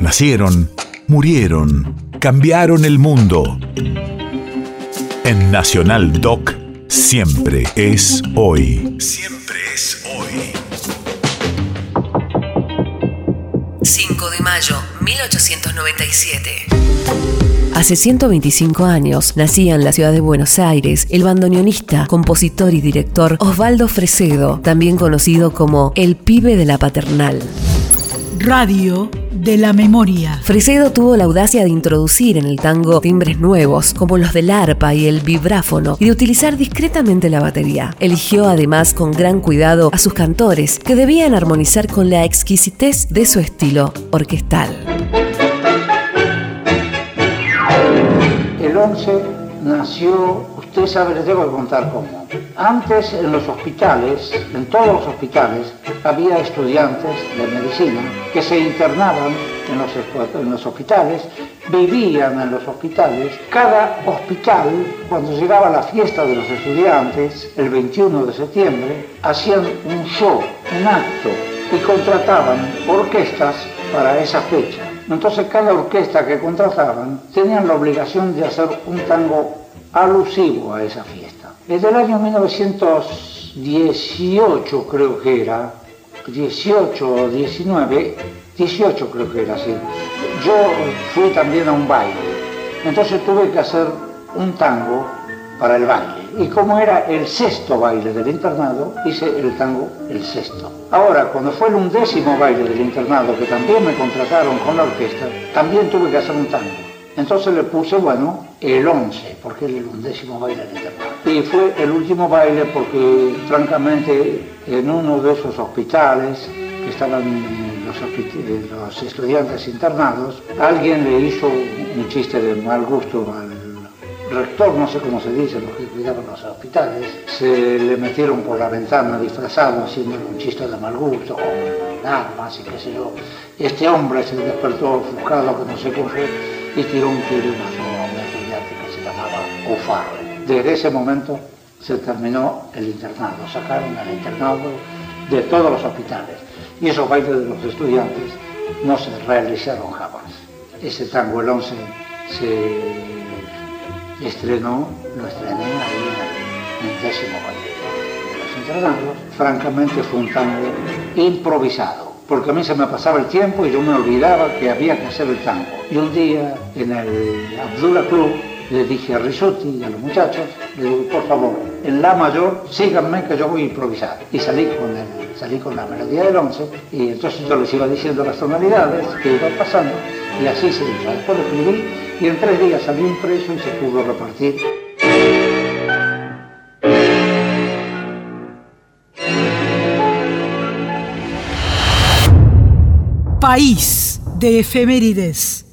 Nacieron, murieron, cambiaron el mundo. En Nacional Doc, siempre es hoy. Siempre es hoy. 5 de mayo, 1897. Hace 125 años nacía en la ciudad de Buenos Aires el bandoneonista, compositor y director Osvaldo Fresedo, también conocido como el pibe de la paternal. Radio de la memoria. Fresedo tuvo la audacia de introducir en el tango timbres nuevos, como los del arpa y el vibráfono, y de utilizar discretamente la batería. Eligió además con gran cuidado a sus cantores, que debían armonizar con la exquisitez de su estilo orquestal. El 11 nació, usted sabe, les que contar cómo. Antes en los hospitales, en todos los hospitales, había estudiantes de medicina que se internaban en los, en los hospitales, vivían en los hospitales. Cada hospital, cuando llegaba la fiesta de los estudiantes, el 21 de septiembre, hacían un show, un acto, y contrataban orquestas para esa fecha. Entonces cada orquesta que contrataban tenían la obligación de hacer un tango alusivo a esa fiesta. Desde el año 1918 creo que era, 18 o 19, 18 creo que era así, yo fui también a un baile. Entonces tuve que hacer un tango para el baile. Y como era el sexto baile del internado, hice el tango el sexto. Ahora, cuando fue el undécimo baile del internado, que también me contrataron con la orquesta, también tuve que hacer un tango. Entonces le puse, bueno, el once, porque era el undécimo baile del internado. Y fue el último baile porque, francamente, en uno de esos hospitales que estaban los, los estudiantes internados, alguien le hizo un chiste de mal gusto al rector, no sé cómo se dice, los que cuidaban los hospitales, se le metieron por la ventana disfrazado, haciendo un chiste de mal gusto, con armas y qué sé yo. Este hombre se despertó ofuscado, que no sé qué fue, y tiró un tironazo a un estudiante que se llamaba Ufar. Desde ese momento se terminó el internado, sacaron al internado de todos los hospitales. Y esos bailes de los estudiantes no se realizaron jamás. Ese tango, el 11, se estrenó, lo estrené ahí en el décimo de los internados. Francamente fue un tango improvisado, porque a mí se me pasaba el tiempo y yo me olvidaba que había que hacer el tango. Y un día en el Abdullah Club le dije a Risotti y a los muchachos, le digo, por favor, en la mayor, síganme que yo voy a improvisar. Y salí con, el, salí con la melodía del once, y entonces yo les iba diciendo las tonalidades que iban pasando, y así se hizo. Después lo escribí, y en tres días salió impreso y se pudo repartir. País de efemérides.